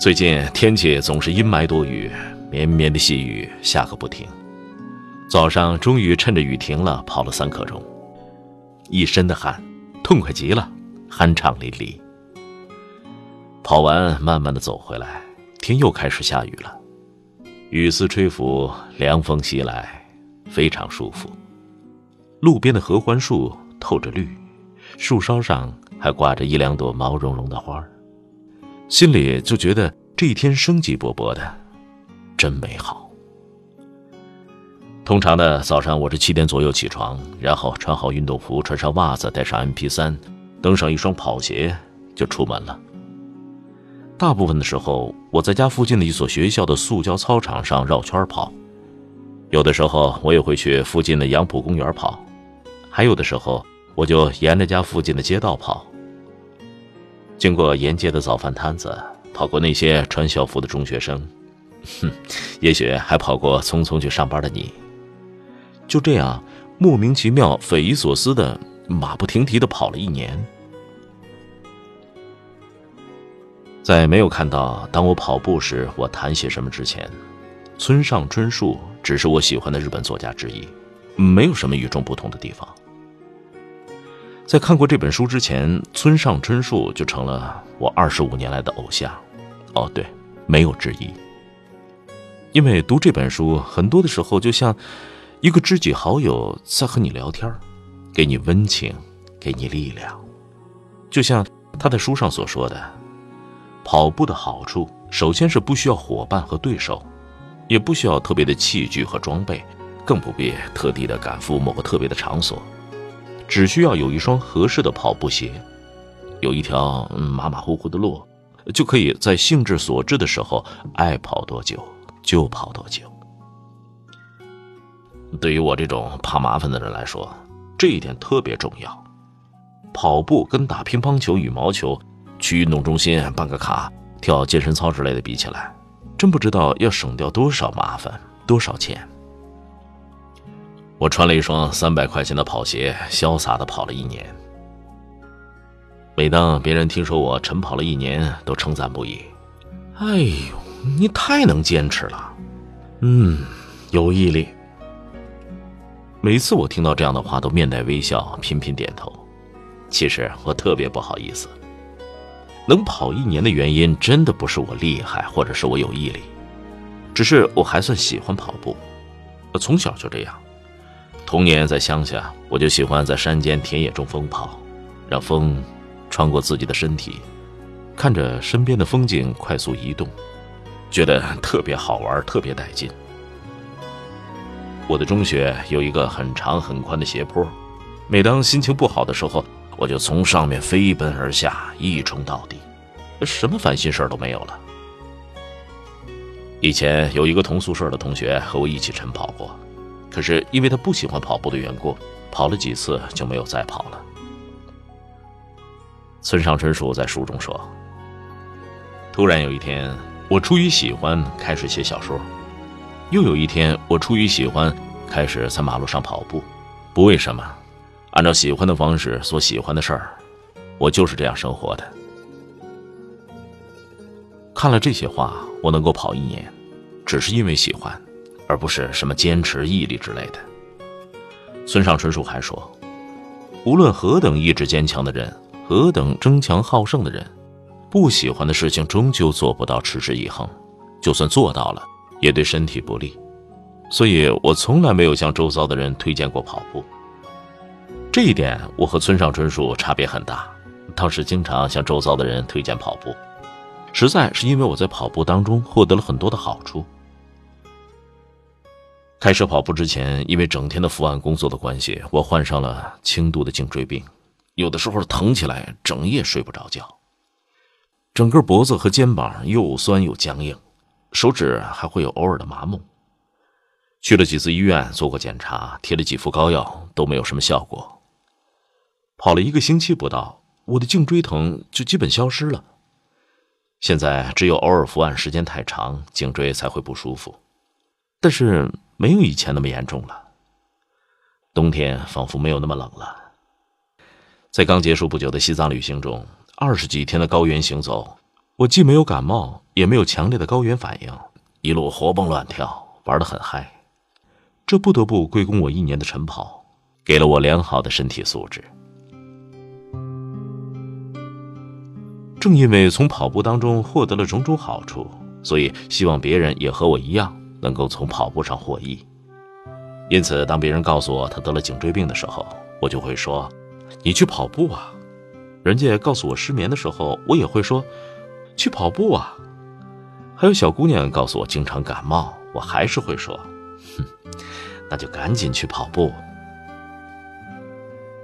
最近天气总是阴霾多雨，绵绵的细雨下个不停。早上终于趁着雨停了，跑了三刻钟，一身的汗，痛快极了，酣畅淋漓。跑完，慢慢的走回来，天又开始下雨了，雨丝吹拂，凉风袭来，非常舒服。路边的合欢树透着绿，树梢上还挂着一两朵毛茸茸的花儿。心里就觉得这一天生机勃勃的，真美好。通常的早上，我是七点左右起床，然后穿好运动服，穿上袜子，带上 M P 三，登上一双跑鞋，就出门了。大部分的时候，我在家附近的一所学校的塑胶操场上绕圈跑；有的时候，我也会去附近的杨浦公园跑；还有的时候，我就沿着家附近的街道跑。经过沿街的早饭摊子，跑过那些穿校服的中学生，哼，也许还跑过匆匆去上班的你。就这样，莫名其妙、匪夷所思的马不停蹄的跑了一年。在没有看到当我跑步时我谈些什么之前，村上春树只是我喜欢的日本作家之一，没有什么与众不同的地方。在看过这本书之前，村上春树就成了我二十五年来的偶像。哦，对，没有之一。因为读这本书，很多的时候就像一个知己好友在和你聊天，给你温情，给你力量。就像他在书上所说的，跑步的好处，首先是不需要伙伴和对手，也不需要特别的器具和装备，更不必特地的赶赴某个特别的场所。只需要有一双合适的跑步鞋，有一条马马虎虎的路，就可以在兴致所致的时候爱跑多久就跑多久。对于我这种怕麻烦的人来说，这一点特别重要。跑步跟打乒乓球、羽毛球、去运动中心办个卡、跳健身操之类的比起来，真不知道要省掉多少麻烦、多少钱。我穿了一双三百块钱的跑鞋，潇洒的跑了一年。每当别人听说我晨跑了一年，都称赞不已：“哎呦，你太能坚持了，嗯，有毅力。”每次我听到这样的话，都面带微笑，频频点头。其实我特别不好意思。能跑一年的原因，真的不是我厉害，或者是我有毅力，只是我还算喜欢跑步。我从小就这样。童年在乡下，我就喜欢在山间田野中疯跑，让风穿过自己的身体，看着身边的风景快速移动，觉得特别好玩，特别带劲。我的中学有一个很长很宽的斜坡，每当心情不好的时候，我就从上面飞奔而下，一冲到底，什么烦心事都没有了。以前有一个同宿舍的同学和我一起晨跑过。可是因为他不喜欢跑步的缘故，跑了几次就没有再跑了。村上春树在书中说：“突然有一天，我出于喜欢开始写小说；又有一天，我出于喜欢开始在马路上跑步。不为什么，按照喜欢的方式做喜欢的事儿，我就是这样生活的。”看了这些话，我能够跑一年，只是因为喜欢。而不是什么坚持、毅力之类的。村上春树还说：“无论何等意志坚强的人，何等争强好胜的人，不喜欢的事情终究做不到持之以恒。就算做到了，也对身体不利。所以我从来没有向周遭的人推荐过跑步。这一点，我和村上春树差别很大。当时经常向周遭的人推荐跑步，实在是因为我在跑步当中获得了很多的好处。”开始跑步之前，因为整天的伏案工作的关系，我患上了轻度的颈椎病，有的时候疼起来整夜睡不着觉。整个脖子和肩膀又酸又僵硬，手指还会有偶尔的麻木。去了几次医院做过检查，贴了几副膏药，都没有什么效果。跑了一个星期不到，我的颈椎疼就基本消失了。现在只有偶尔伏案时间太长，颈椎才会不舒服，但是没有以前那么严重了。冬天仿佛没有那么冷了。在刚结束不久的西藏旅行中，二十几天的高原行走，我既没有感冒，也没有强烈的高原反应，一路活蹦乱跳，玩得很嗨。这不得不归功我一年的晨跑，给了我良好的身体素质。正因为从跑步当中获得了种种好处，所以希望别人也和我一样，能够从跑步上获益。因此，当别人告诉我他得了颈椎病的时候，我就会说：“你去跑步啊。”人家告诉我失眠的时候，我也会说：“去跑步啊。”还有小姑娘告诉我经常感冒，我还是会说。哼那就赶紧去跑步。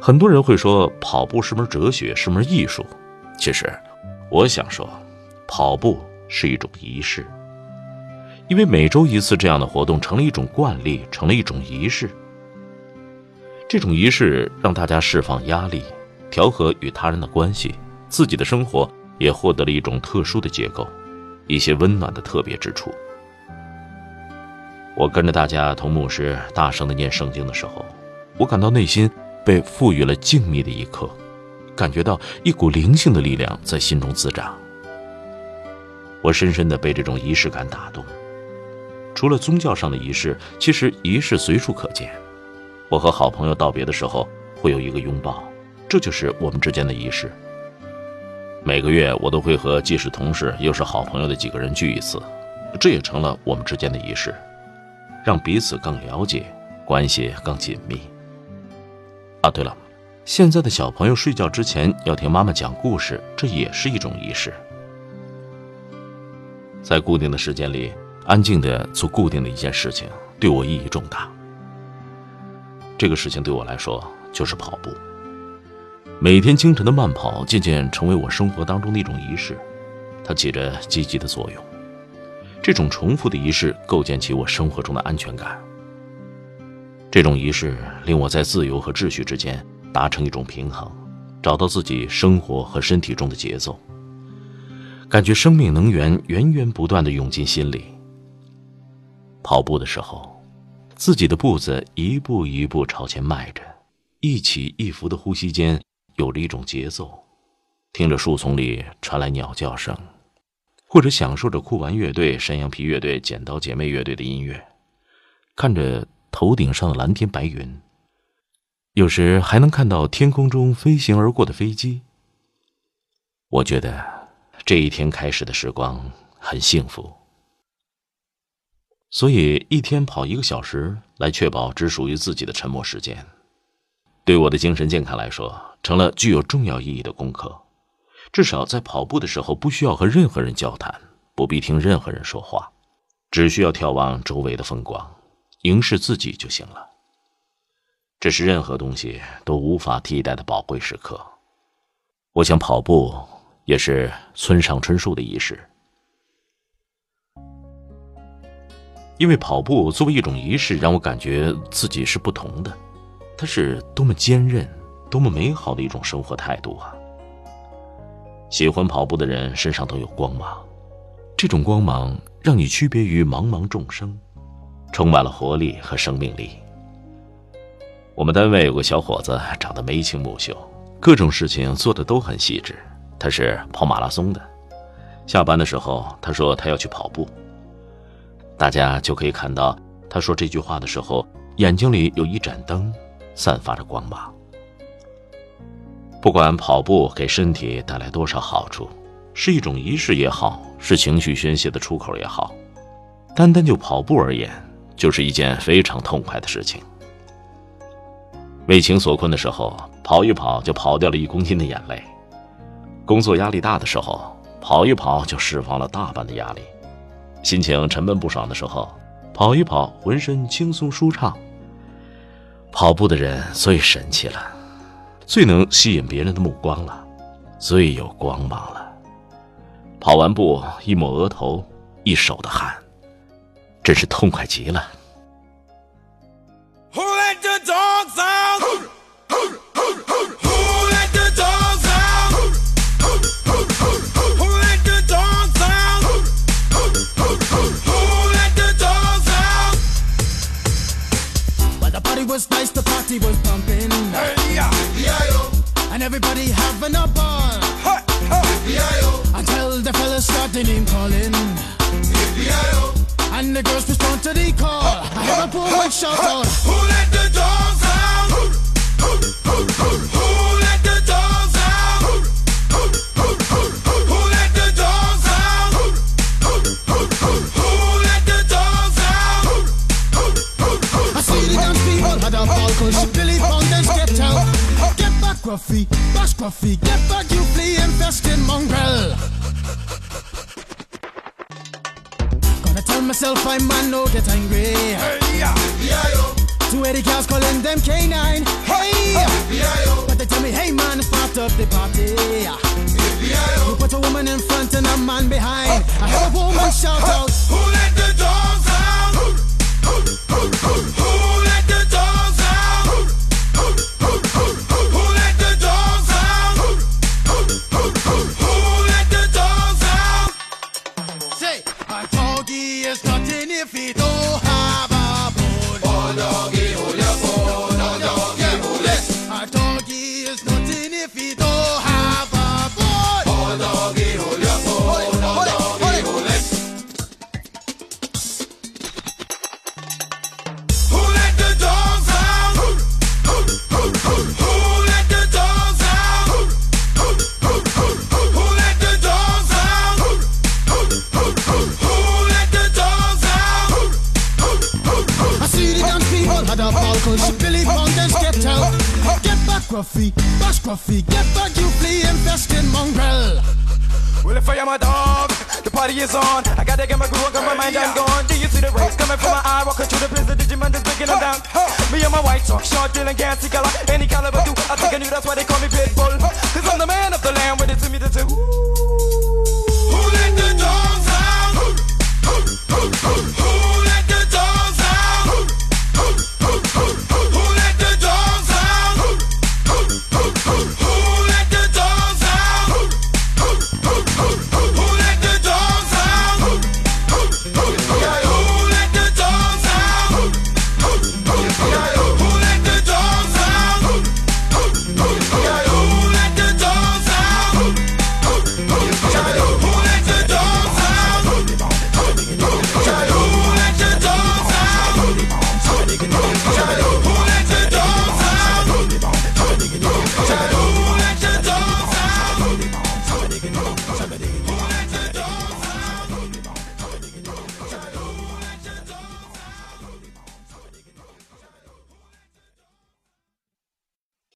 很多人会说跑步是门哲学，是门艺术。其实，我想说，跑步是一种仪式。因为每周一次这样的活动成了一种惯例，成了一种仪式。这种仪式让大家释放压力，调和与他人的关系，自己的生活也获得了一种特殊的结构，一些温暖的特别之处。我跟着大家同牧师大声的念圣经的时候，我感到内心被赋予了静谧的一刻，感觉到一股灵性的力量在心中滋长。我深深的被这种仪式感打动。除了宗教上的仪式，其实仪式随处可见。我和好朋友道别的时候会有一个拥抱，这就是我们之间的仪式。每个月我都会和既是同事又是好朋友的几个人聚一次，这也成了我们之间的仪式。让彼此更了解，关系更紧密。啊，对了，现在的小朋友睡觉之前要听妈妈讲故事，这也是一种仪式。在固定的时间里，安静的做固定的一件事情，对我意义重大。这个事情对我来说就是跑步。每天清晨的慢跑渐渐成为我生活当中的一种仪式，它起着积极的作用。这种重复的仪式构建起我生活中的安全感。这种仪式令我在自由和秩序之间达成一种平衡，找到自己生活和身体中的节奏，感觉生命能源源源不断的涌进心里。跑步的时候，自己的步子一步一步朝前迈着，一起一伏的呼吸间有着一种节奏，听着树丛里传来鸟叫声。或者享受着酷玩乐队、山羊皮乐队、剪刀姐妹乐队的音乐，看着头顶上的蓝天白云，有时还能看到天空中飞行而过的飞机。我觉得这一天开始的时光很幸福，所以一天跑一个小时，来确保只属于自己的沉默时间，对我的精神健康来说，成了具有重要意义的功课。至少在跑步的时候，不需要和任何人交谈，不必听任何人说话，只需要眺望周围的风光，凝视自己就行了。这是任何东西都无法替代的宝贵时刻。我想跑步也是村上春树的仪式，因为跑步作为一种仪式，让我感觉自己是不同的。它是多么坚韧、多么美好的一种生活态度啊！喜欢跑步的人身上都有光芒，这种光芒让你区别于茫茫众生，充满了活力和生命力。我们单位有个小伙子，长得眉清目秀，各种事情做的都很细致。他是跑马拉松的，下班的时候他说他要去跑步，大家就可以看到他说这句话的时候，眼睛里有一盏灯，散发着光芒。不管跑步给身体带来多少好处，是一种仪式也好，是情绪宣泄的出口也好，单单就跑步而言，就是一件非常痛快的事情。为情所困的时候，跑一跑就跑掉了一公斤的眼泪；工作压力大的时候，跑一跑就释放了大半的压力；心情沉闷不爽的时候，跑一跑浑身轻松舒畅。跑步的人最神奇了。最能吸引别人的目光了，最有光芒了。跑完步，一抹额头，一手的汗，真是痛快极了。Everybody having a ball. Hey, hey. Until the fellas started name calling. And the girls respond to the call. I hear a poor one shout out. Who let the dogs out? Who, who, who, who let the dogs out? Who, who, who, who let the dogs out? Who, let the dogs out? I see the dance people had a ball Billy Fountains get out. Gruffy, bash Gruffy, get back, you flea infested mongrel. Gonna tell myself I'm man, no get angry. Hey, yeah, yeah, Two Eddie cows calling them K9. Hey, yeah, but they tell me, hey man, start up the party. You put a woman in front and a man behind. I heard a woman shout out, Who scruffy, pas scruffy. Get back, you flea Infesting mongrel. Well, if I am a dog, the party is on. I gotta get my groove on, got my mind, I'm gone. Do you see the rays coming from my eye? Walking through the prison, Digimon is breaking them down. Me and my white talk, short, dealing, gassy color, any caliber, do. I think I knew that's why they call me Pitbull. Cause I'm the man of the land with it to me, to say, ooh. Who let the dogs out? Who, who, who, who, who?